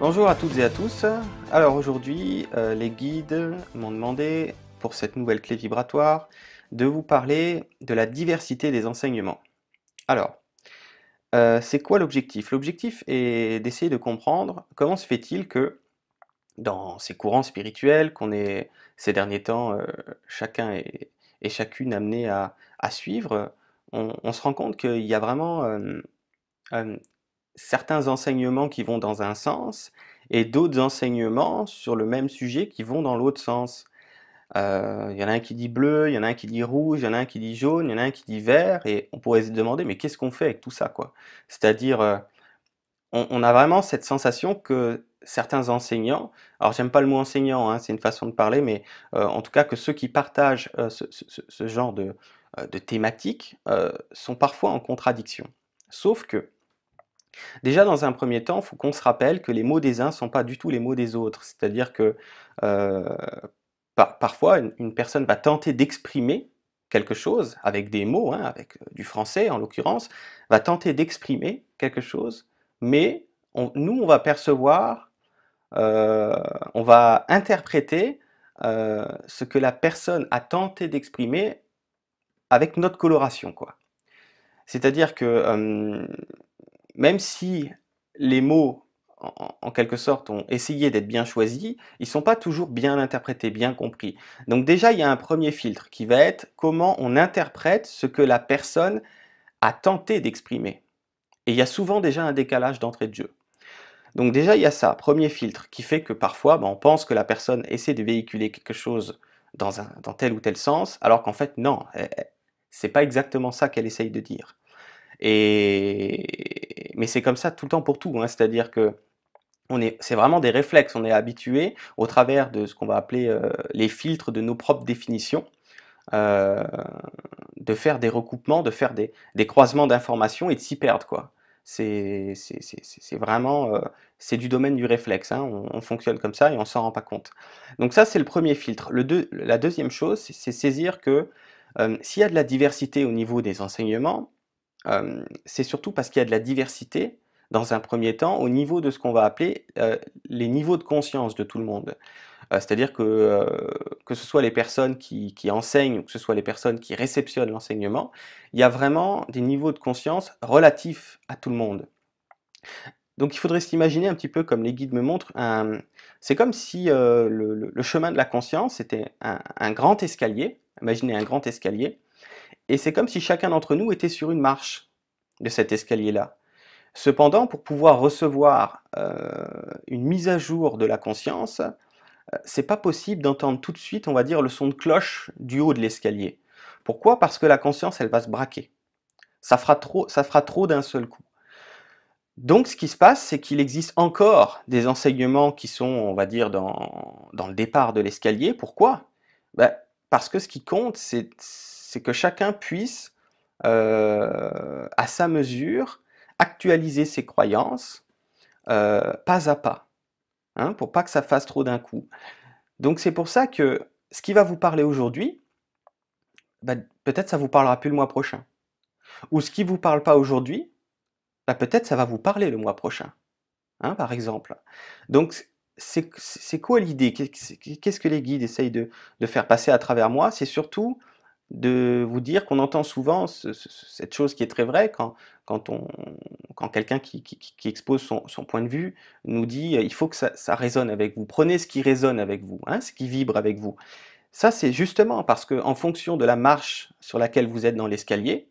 Bonjour à toutes et à tous. Alors aujourd'hui, euh, les guides m'ont demandé, pour cette nouvelle clé vibratoire, de vous parler de la diversité des enseignements. Alors, euh, c'est quoi l'objectif? L'objectif est d'essayer de comprendre comment se fait-il que dans ces courants spirituels qu'on est ces derniers temps, euh, chacun et, chacune amené à, suivre, on, se rend compte qu'il y a vraiment certains enseignements qui vont dans un sens et d'autres enseignements sur le même sujet qui vont dans l'autre sens. Euh, il y en a un qui dit bleu, il y en a un qui dit rouge, il y en a un qui dit jaune, il y en a un qui dit vert, et on pourrait se demander, mais qu'est-ce qu'on fait avec tout ça, C'est-à-dire, euh, on, a vraiment cette sensation que certains enseignants, alors j'aime pas le mot enseignant, hein, c'est une façon de parler, mais euh, en tout cas que ceux qui partagent ce, genre de, de thématiques sont parfois en contradiction. Sauf que Déjà, dans un premier temps, il faut qu'on se rappelle que les mots des uns ne sont pas du tout les mots des autres. C'est-à-dire que euh, parfois, une, personne va tenter d'exprimer quelque chose avec des mots, hein, avec euh, du français en l'occurrence, va tenter d'exprimer quelque chose, mais nous, on va percevoir, euh, on va interpréter ce que la personne a tenté d'exprimer avec notre coloration. quoi. C'est-à-dire que même si les mots, en, quelque sorte, ont essayé d'être bien choisis, ils ne sont pas toujours bien interprétés, bien compris. Donc déjà, il y a un premier filtre qui va être comment on interprète ce que la personne a tenté d'exprimer. Et il y a souvent déjà un décalage d'entrée de jeu. Donc déjà, il y a ça, premier filtre, qui fait que parfois, ben, on pense que la personne essaie de véhiculer quelque chose dans, dans tel ou tel sens, alors qu'en fait, non, c'est pas exactement ça qu'elle essaye de dire. Et... Mais c'est comme ça tout le temps pour tout, hein. c'est-à-dire que c'est vraiment des réflexes, on est habitué au travers de ce qu'on va appeler euh, les filtres de nos propres définitions, euh, de faire des recoupements, de faire des, croisements d'informations et de s'y perdre. C'est vraiment euh, c'est du domaine du réflexe, hein. on, fonctionne comme ça et on s'en rend pas compte. Donc ça c'est le premier filtre. Le la deuxième chose, c'est saisir que s'il y a de la diversité au niveau des enseignements, c'est surtout parce qu'il y a de la diversité, dans un premier temps, au niveau de ce qu'on va appeler les niveaux de conscience de tout le monde. C'est-à-dire que que ce soit les personnes qui, enseignent ou que ce soit les personnes qui réceptionnent l'enseignement, il y a vraiment des niveaux de conscience relatifs à tout le monde. Donc il faudrait s'imaginer un petit peu comme les guides me montrent, c'est comme si le, chemin de la conscience était un grand escalier, imaginez un grand escalier, et c'est comme si chacun d'entre nous était sur une marche de cet escalier-là. Cependant, pour pouvoir recevoir euh, une mise à jour de la conscience, euh, c'est pas possible d'entendre tout de suite, on va dire, le son de cloche du haut de l'escalier. Pourquoi? Parce que la conscience, elle va se braquer. Ça fera trop, ça fera trop d'un seul coup. Donc, ce qui se passe, c'est qu'il existe encore des enseignements qui sont, on va dire, dans, dans le départ de l'escalier. Pourquoi? Ben, Parce que ce qui compte, c'est c'est que chacun puisse, euh, à sa mesure, actualiser ses croyances euh, pas à pas, hein, pour pas que ça fasse trop d'un coup. Donc c'est pour ça que ce qui va vous parler aujourd'hui, bah, peut-être ça vous parlera plus le mois prochain. Ou ce qui vous parle pas aujourd'hui, bah, peut-être ça va vous parler le mois prochain, hein, par exemple. Donc c'est quoi l'idée? Qu'est-ce que les guides essayent de, faire passer à travers moi? C'est surtout de vous dire qu'on entend souvent cette chose qui est très vraie quand, quand, quand quelqu'un qui, expose son, point de vue nous dit il faut que ça, résonne avec vous. Prenez ce qui résonne avec vous, hein, ce qui vibre avec vous. Ça, c'est justement parce qu'en fonction de la marche sur laquelle vous êtes dans l'escalier,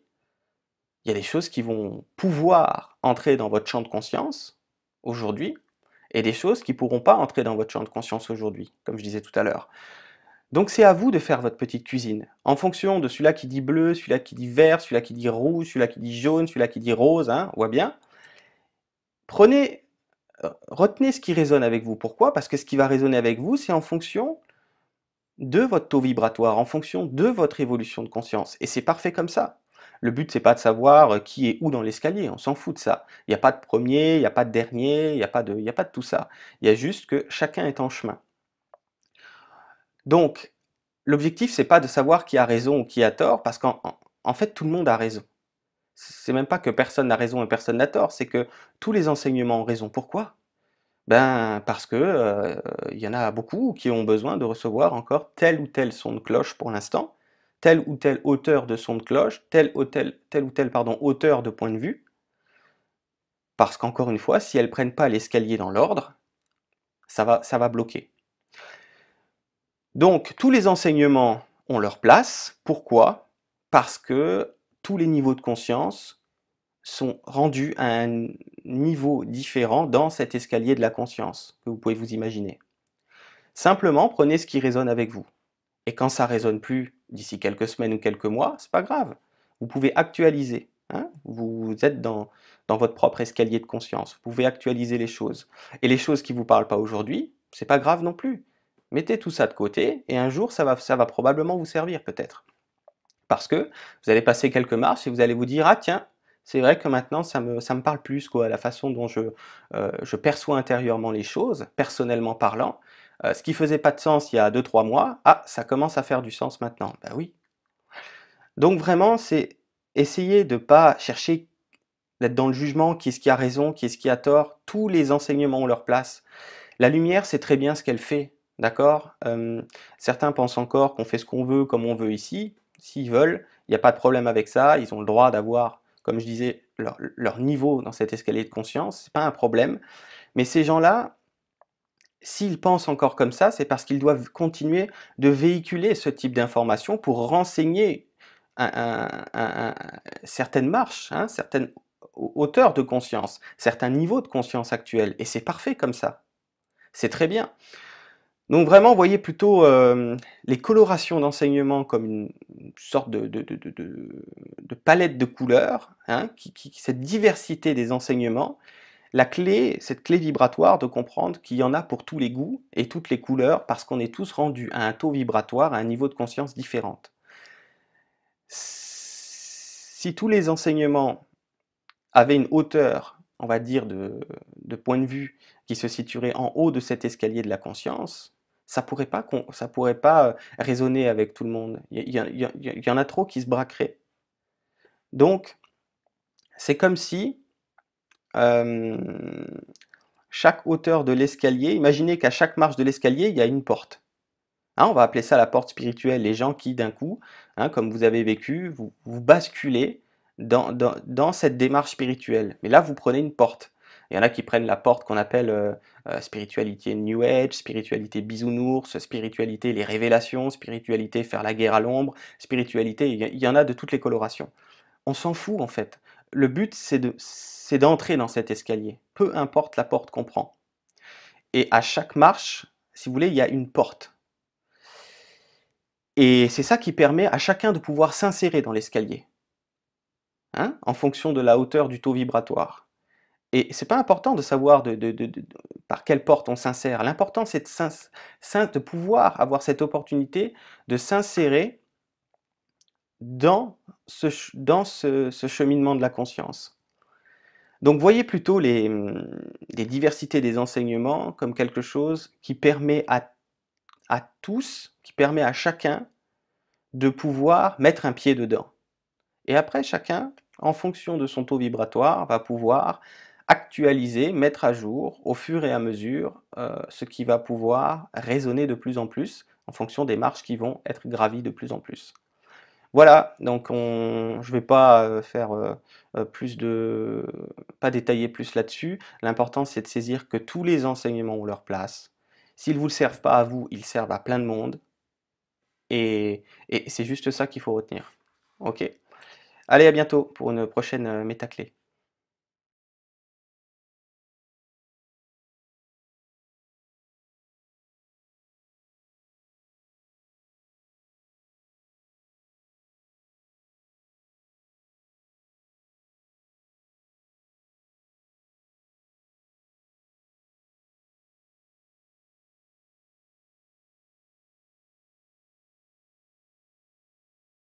il y a des choses qui vont pouvoir entrer dans votre champ de conscience aujourd'hui et des choses qui ne pourront pas entrer dans votre champ de conscience aujourd'hui, comme je disais tout à l'heure. Donc c'est à vous de faire votre petite cuisine. En fonction de celui-là qui dit bleu, celui-là qui dit vert, celui-là qui dit rouge, celui-là qui dit jaune, celui-là qui dit rose, hein, on voit bien. Prenez, euh, retenez ce qui résonne avec vous. Pourquoi? Parce que ce qui va résonner avec vous, c'est en fonction de votre taux vibratoire, en fonction de votre évolution de conscience. Et c'est parfait comme ça. Le but, c'est pas de savoir euh, qui est où dans l'escalier, on s'en fout de ça. Il n'y a pas de premier, il n'y a pas de dernier, il n'y a, pas de, a pas de tout ça. Il y a juste que chacun est en chemin. Donc, l'objectif, c'est pas de savoir qui a raison ou qui a tort, parce qu'en fait, tout le monde a raison. C'est même pas que personne n'a raison et personne n'a tort, c'est que tous les enseignements ont raison. Pourquoi? Ben, parce que euh, il y en a beaucoup qui ont besoin de recevoir encore tel ou tel son de cloche pour l'instant, telle ou telle hauteur de son de cloche, tel ou tel, tel tel de point de vue, parce qu'encore une fois, si elles prennent pas l'escalier dans l'ordre, ça va bloquer. Donc, tous les enseignements ont leur place. Pourquoi? Parce que tous les niveaux de conscience sont rendus à un niveau différent dans cet escalier de la conscience que vous pouvez vous imaginer. Simplement, prenez ce qui résonne avec vous. Et quand ça résonne plus d'ici quelques semaines ou quelques mois, c'est pas grave. Vous pouvez actualiser. Hein. vous êtes dans, votre propre escalier de conscience. Vous pouvez actualiser les choses. Et les choses qui vous parlent pas aujourd'hui, c'est pas grave non plus. Mettez tout ça de côté et un jour ça va, ça va probablement vous servir peut-être. Parce que vous allez passer quelques marches et vous allez vous dire ah tiens c'est vrai que maintenant ça me, parle plus quoi la façon dont je, euh, perçois intérieurement les choses personnellement parlant. Euh, ce qui faisait pas de sens il y a 2-3 mois ah ça commence à faire du sens maintenant. Ben oui. Donc vraiment c'est essayer de pas chercher d'être dans le jugement qui est-ce qui a raison qui est-ce qui a tort. Tous les enseignements ont leur place. La lumière c'est très bien ce qu'elle fait D'accord? Certains pensent encore qu'on fait ce qu'on veut comme on veut ici. S'ils veulent, il n'y a pas de problème avec ça. Ils ont le droit d'avoir, comme je disais, leur, niveau dans cet escalier de conscience. C'est pas un problème. Mais ces gens-là, s'ils pensent encore comme ça, c'est parce qu'ils doivent continuer de véhiculer ce type d'informations pour renseigner certaines marches, hein, certaines hauteurs de conscience, certains niveaux de conscience actuels. Et c'est parfait comme ça. C'est très bien. Donc vraiment, voyez plutôt euh, les colorations d'enseignement comme une, sorte de, palette de couleurs, hein, cette diversité des enseignements, la clé, cette clé vibratoire de comprendre qu'il y en a pour tous les goûts et toutes les couleurs parce qu'on est tous rendus à un taux vibratoire, à un niveau de conscience différent. Si tous les enseignements avaient une hauteur, on va dire, de point de vue qui se situerait en haut de cet escalier de la conscience, ça pourrait pas ça pourrait pas résonner avec tout le monde. Il y, en a trop qui se braqueraient. Donc, c'est comme si chaque hauteur de l'escalier, imaginez qu'à chaque marche de l'escalier, il y a une porte. Hein, on va appeler ça la porte spirituelle. Les gens qui, d'un coup, hein, comme vous avez vécu, vous, basculez dans cette démarche spirituelle. Mais là, vous prenez une porte. Il y en a qui prennent la porte qu'on appelle euh, euh, spiritualité New Age, spiritualité bisounours, spiritualité les révélations, spiritualité faire la guerre à l'ombre, spiritualité, il y en a de toutes les colorations. On s'en fout en fait. Le but c'est d'entrer dans cet escalier, peu importe la porte qu'on prend. Et à chaque marche, si vous voulez, il y a une porte. Et c'est ça qui permet à chacun de pouvoir s'insérer dans l'escalier, hein, en fonction de la hauteur du taux vibratoire. Et c'est pas important de savoir par quelle porte on s'insère. L'important, c'est de, pouvoir avoir cette opportunité de s'insérer dans, ce, cheminement de la conscience. Donc voyez plutôt les, diversités des enseignements comme quelque chose qui permet à, à tous, qui permet à chacun de pouvoir mettre un pied dedans. Et après, chacun, en fonction de son taux vibratoire, va pouvoir actualiser, mettre à jour au fur et à mesure euh, ce qui va pouvoir résonner de plus en plus en fonction des marches qui vont être gravies de plus en plus. Voilà, donc on, je ne vais pas euh, faire euh, plus de, pas détailler plus là-dessus. L'important c'est de saisir que tous les enseignements ont leur place. S'ils ne vous servent pas à vous, ils servent à plein de monde. Et, et c'est juste ça qu'il faut retenir. Ok? Allez, à bientôt pour une prochaine métaclé.